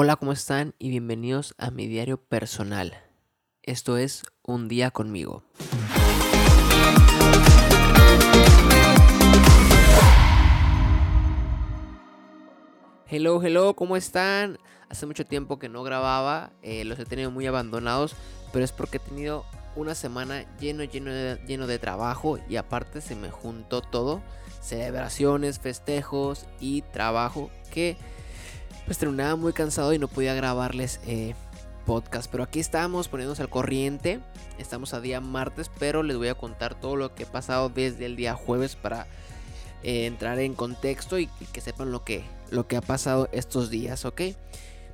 Hola, ¿cómo están? Y bienvenidos a mi diario personal. Esto es Un día conmigo. Hello, hello, ¿cómo están? Hace mucho tiempo que no grababa, eh, los he tenido muy abandonados, pero es porque he tenido una semana lleno, lleno lleno de trabajo y aparte se me juntó todo, celebraciones, festejos y trabajo que pues terminaba muy cansado y no podía grabarles eh, podcast. Pero aquí estamos poniéndonos al corriente. Estamos a día martes, pero les voy a contar todo lo que he pasado desde el día jueves para eh, entrar en contexto y, que sepan lo que, lo que ha pasado estos días, ¿ok?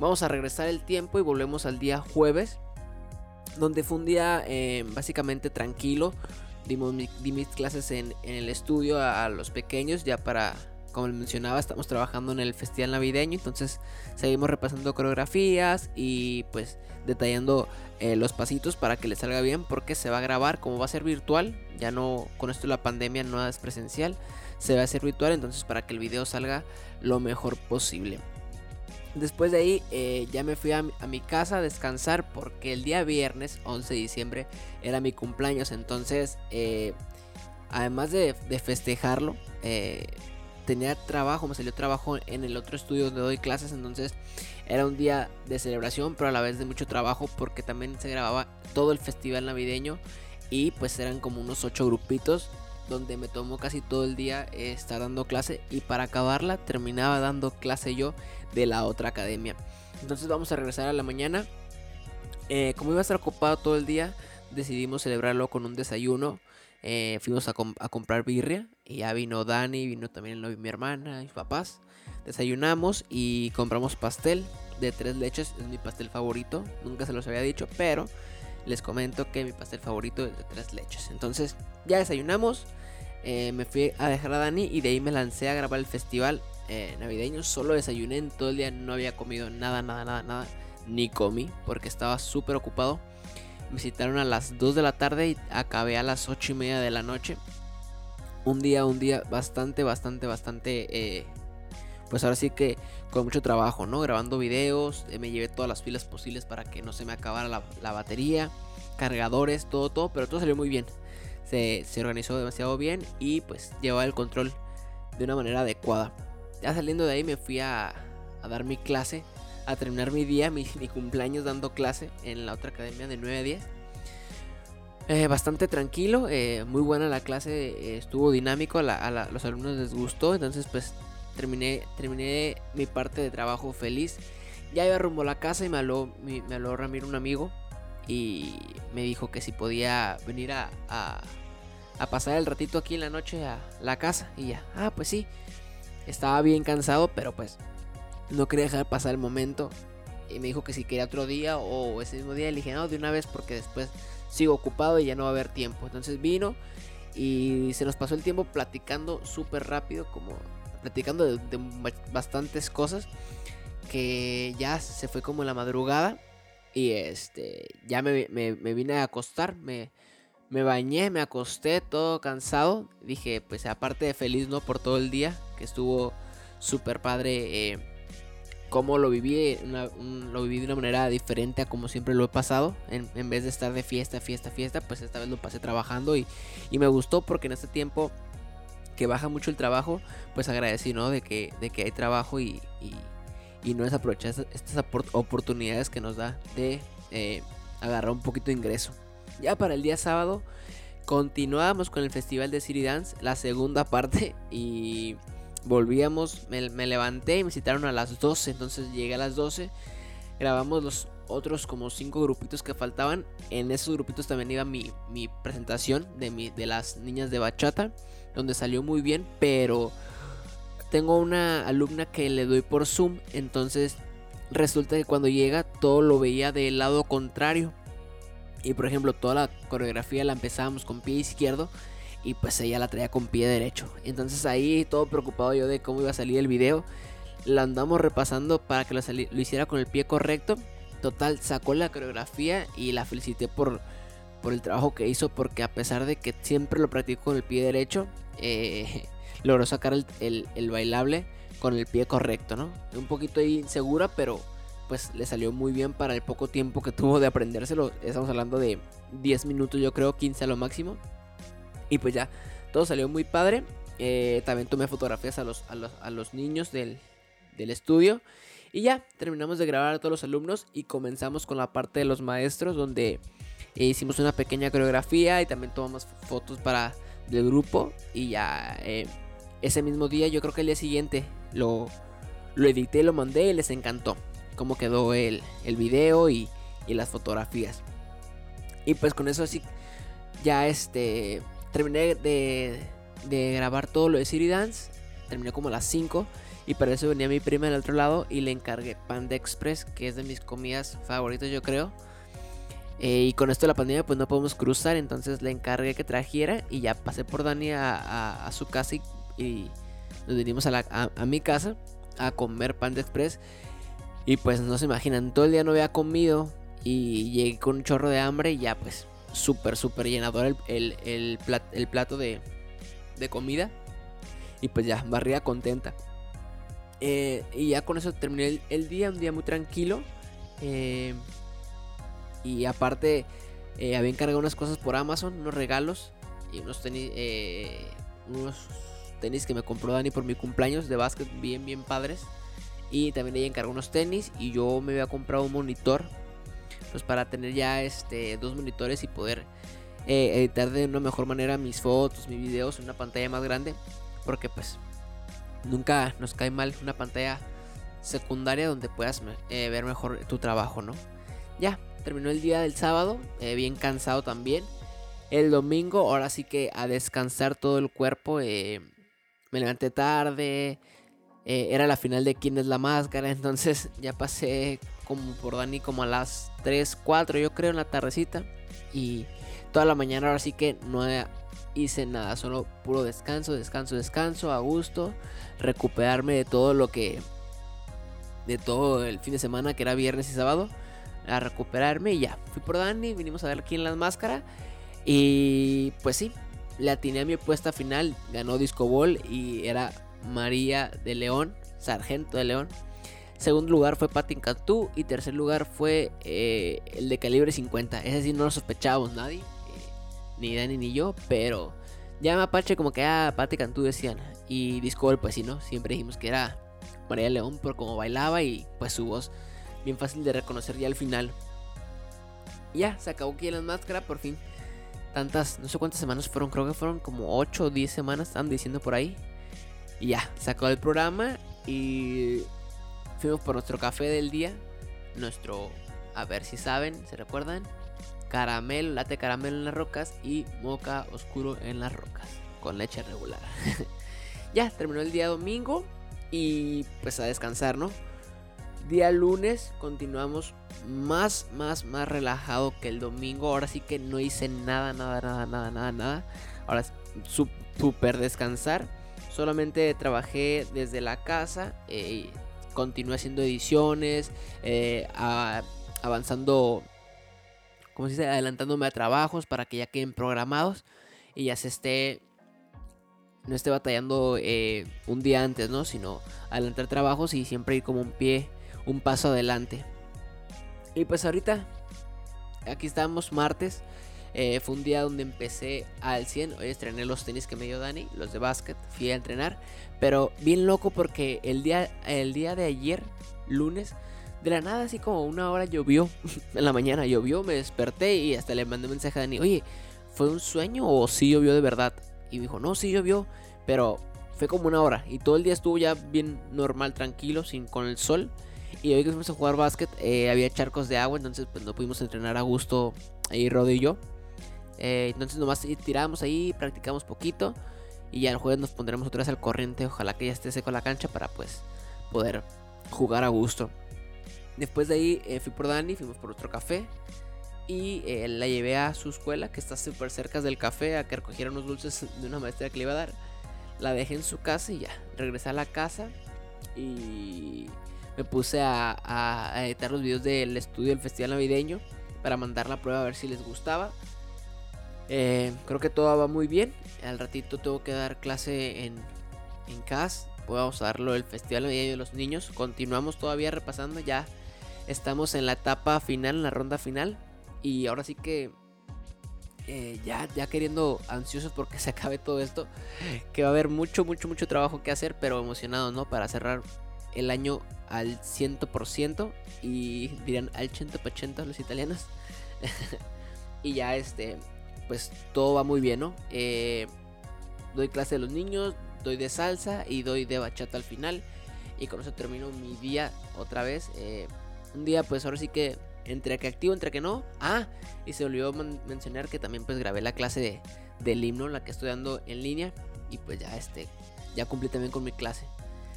Vamos a regresar el tiempo y volvemos al día jueves, donde fue un día eh, básicamente tranquilo. Dimos di mis clases en, el estudio a los pequeños ya para como les mencionaba, estamos trabajando en el festival navideño, entonces seguimos repasando coreografías y pues detallando eh, los pasitos para que les salga bien porque se va a grabar, como va a ser virtual, ya no, con esto la pandemia no es presencial, se va a hacer virtual, entonces para que el video salga lo mejor posible. Después de ahí eh, ya me fui a mi, casa a descansar porque el día viernes 11 de diciembre era mi cumpleaños. Entonces, eh, además de, de festejarlo, tenía trabajo, me salió trabajo en el otro estudio donde doy clases, entonces era un día de celebración, pero a la vez de mucho trabajo porque también se grababa todo el festival navideño y pues eran como unos ocho grupitos donde me tomó casi todo el día estar dando clase y para acabarla terminaba dando clase yo de la otra academia. Entonces vamos a regresar a la mañana. Eh, como iba a estar ocupado todo el día, decidimos celebrarlo con un desayuno eh, fuimos a, comprar birria y ya vino Dani, vino también mi hermana, mis papás. Desayunamos y compramos pastel de tres leches, es mi pastel favorito, nunca se los había dicho, pero les comento que mi pastel favorito es de tres leches. Entonces ya desayunamos, eh, me fui a dejar a Dani y de ahí me lancé a grabar el festival eh, navideño. Solo desayuné en todo el día, no había comido nada, nada, nada, nada, ni comí porque estaba súper ocupado. Me citaron a las 2 de la tarde y acabé a las 8 y media de la noche. Un día, un día bastante, bastante, bastante... Eh, pues ahora sí que con mucho trabajo, ¿no? Grabando videos, eh, me llevé todas las filas posibles para que no se me acabara la, batería, cargadores, todo, todo, pero todo salió muy bien. Se, organizó demasiado bien y pues llevaba el control de una manera adecuada. Ya saliendo de ahí me fui a, a dar mi clase a terminar mi día, mi, cumpleaños dando clase en la otra academia de 9 a 10. Eh, bastante tranquilo, eh, muy buena la clase, eh, estuvo dinámico, a, los alumnos les gustó, entonces pues terminé, terminé mi parte de trabajo feliz. Ya iba rumbo a la casa y me habló, me, habló Ramiro, un amigo, y me dijo que si podía venir a, a, pasar el ratito aquí en la noche a la casa. Y ya, ah, pues sí, estaba bien cansado, pero pues no quería dejar pasar el momento. Y me dijo que si quería otro día o ese mismo día. Le dije, no, de una vez porque después sigo ocupado y ya no va a haber tiempo. Entonces vino y se nos pasó el tiempo platicando súper rápido, como platicando de, bastantes cosas. Que ya se fue como la madrugada. Y este, ya me, vine a acostar, me, me bañé, me acosté todo cansado. Dije, pues aparte de feliz, ¿no? Por todo el día, que estuvo súper padre. Eh, cómo lo viví, lo viví de una manera diferente a como siempre lo he pasado. En, vez de estar de fiesta, fiesta, fiesta, pues esta vez lo pasé trabajando y, me gustó porque en este tiempo que baja mucho el trabajo, pues agradecí, ¿no? De que, de que hay trabajo y, y, no es aprovechar estas oportunidades que nos da de eh, agarrar un poquito de ingreso. Ya para el día sábado continuamos con el festival de City Dance, la segunda parte y volvíamos, me, levanté y me citaron a las 12, entonces llegué a las 12, grabamos los otros como 5 grupitos que faltaban, en esos grupitos también iba mi, presentación de, mi, de las niñas de bachata, donde salió muy bien, pero tengo una alumna que le doy por Zoom, entonces resulta que cuando llega todo lo veía del lado contrario. Y por ejemplo, toda la coreografía la empezábamos con pie izquierdo y pues ella la traía con pie derecho. Entonces ahí todo preocupado yo de cómo iba a salir el video. La andamos repasando para que lo, hiciera con el pie correcto. Total, sacó la coreografía y la felicité por, por el trabajo que hizo porque a pesar de que siempre lo practicó con el pie derecho, eh, logró sacar el, bailable con el pie correcto, ¿no? Un poquito insegura, pero pues le salió muy bien para el poco tiempo que tuvo de aprendérselo. Estamos hablando de 10 minutos, yo creo, 15 a lo máximo. Y pues ya, todo salió muy padre. Eh, también tomé fotografías a los, a los, niños del, del, estudio. Y ya, terminamos de grabar a todos los alumnos y comenzamos con la parte de los maestros donde hicimos una pequeña coreografía y también tomamos fotos para del grupo. Y ya eh, ese mismo día, yo creo que el día siguiente, lo, lo edité, lo mandé y les encantó cómo quedó el, el video y, y las fotografías. Y pues con eso así ya este terminé de, de grabar todo lo de City Dance. Terminé como a las 5. Y para eso venía mi prima del otro lado y le encargué Panda Express, que es de mis comidas favoritas yo creo. Eh, y con esto de la pandemia pues no podemos cruzar, entonces le encargué que trajera y ya pasé por Dani a, su casa y, nos vinimos a, la, a, mi casa a comer Panda Express. Y pues no se imaginan, todo el día no había comido y llegué con un chorro de hambre y ya pues súper, súper llenador el, el, plato de, de, comida. Y pues ya, barría contenta. Eh, y ya con eso terminé el, día, un día muy tranquilo. Eh, y aparte, eh, había encargado unas cosas por Amazon, unos regalos y unos tenis, unos tenis que me compró Dani por mi cumpleaños de básquet, bien, bien padres. Y también ella encargó unos tenis y yo me había comprado un monitor pues para tener ya este dos monitores y poder eh, editar de una mejor manera mis fotos, mis videos en una pantalla más grande, porque pues nunca nos cae mal una pantalla secundaria donde puedas eh, ver mejor tu trabajo, ¿no? Ya, terminó el día del sábado, eh, bien cansado también. El domingo, ahora sí que a descansar todo el cuerpo. me levanté tarde. Era la final de quién es la máscara. Entonces ya pasé como por Dani como a las 3, 4 yo creo en la tardecita. Y toda la mañana ahora sí que no hice nada, solo puro descanso, descanso, descanso, a gusto, recuperarme de todo lo que... De todo el fin de semana que era viernes y sábado. A recuperarme y ya. Fui por Dani, vinimos a ver quién las máscara. Y pues sí, le atiné a mi apuesta final. Ganó Disco Ball y era María de León, Sargento de León. Segundo lugar fue Patin Cantú. Y tercer lugar fue eh, el de calibre 50. Ese sí no lo sospechábamos nadie. Eh, ni Dani ni yo. Pero ya Mapache como que ah, Pati Cantú decían. Y Discord pues ¿no? Siempre dijimos que era María León por cómo bailaba y pues su voz. Bien fácil de reconocer ya al final. ya, se acabó aquí la máscara por fin. Tantas, no sé cuántas semanas fueron, creo que fueron como 8 o 10 semanas, estaban diciendo por ahí. Y ya, se acabó el programa y Fuimos por nuestro café del día. Nuestro, a ver si saben, se recuerdan. Caramelo, late caramelo en las rocas y moca oscuro en las rocas. Con leche regular. ya, terminó el día domingo. Y pues a descansar, ¿no? Día lunes continuamos más, más, más relajado que el domingo. Ahora sí que no hice nada, nada, nada, nada, nada, nada. Ahora súper descansar. Solamente trabajé desde la casa. Eh, continué haciendo ediciones, eh, avanzando, como se dice, adelantándome a trabajos para que ya queden programados y ya se esté, no esté batallando eh, un día antes, ¿no? Sino adelantar trabajos y siempre ir como un pie, un paso adelante. Y pues ahorita, aquí estamos martes. Eh, fue un día donde empecé al 100. Hoy estrené los tenis que me dio Dani, los de básquet. Fui a entrenar. Pero bien loco porque el día, el día de ayer, lunes, de la nada, así como una hora llovió. en la mañana llovió, me desperté y hasta le mandé un mensaje a Dani. Oye, ¿fue un sueño o sí llovió de verdad? Y me dijo, no, sí llovió. Pero fue como una hora. Y todo el día estuvo ya bien normal, tranquilo, sin con el sol. Y hoy que fuimos a jugar básquet, eh, había charcos de agua, entonces pues no pudimos entrenar a gusto ahí Rod y yo. Eh, entonces nomás tiramos ahí, practicamos poquito. Y ya el jueves nos pondremos otra vez al corriente. Ojalá que ya esté seco la cancha para pues poder jugar a gusto. Después de ahí eh, fui por Dani, fuimos por otro café. Y eh, la llevé a su escuela, que está súper cerca del café, a que recogiera unos dulces de una maestra que le iba a dar. La dejé en su casa y ya, regresé a la casa. Y me puse a, editar los videos del estudio del festival navideño para mandar la prueba a ver si les gustaba. Eh, creo que todo va muy bien. Al ratito tengo que dar clase en, en CAS. Vamos a darlo el Festival de de los Niños. Continuamos todavía repasando ya. estamos en la etapa final, en la ronda final. Y ahora sí que eh, ya, ya queriendo ansiosos porque se acabe todo esto. Que va a haber mucho, mucho, mucho trabajo que hacer, pero emocionado, ¿no? Para cerrar el año al 100% y dirán al 100% los italianos. y ya este, pues todo va muy bien, ¿no? Eh, doy clase de los niños, doy de salsa y doy de bachata al final. Y con eso termino mi día otra vez. Eh, un día pues ahora sí que entre que activo, entre que no. Ah, y se olvidó mencionar que también pues grabé la clase de, del himno, la que estoy dando en línea. Y pues ya este, ya cumplí también con mi clase.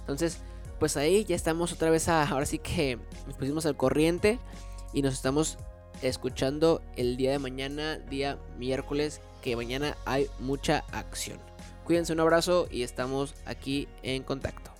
Entonces, pues ahí ya estamos otra vez ahora sí que nos pusimos al corriente y nos estamos escuchando el día de mañana, día miércoles, que mañana hay mucha acción. Cuídense un abrazo y estamos aquí en contacto.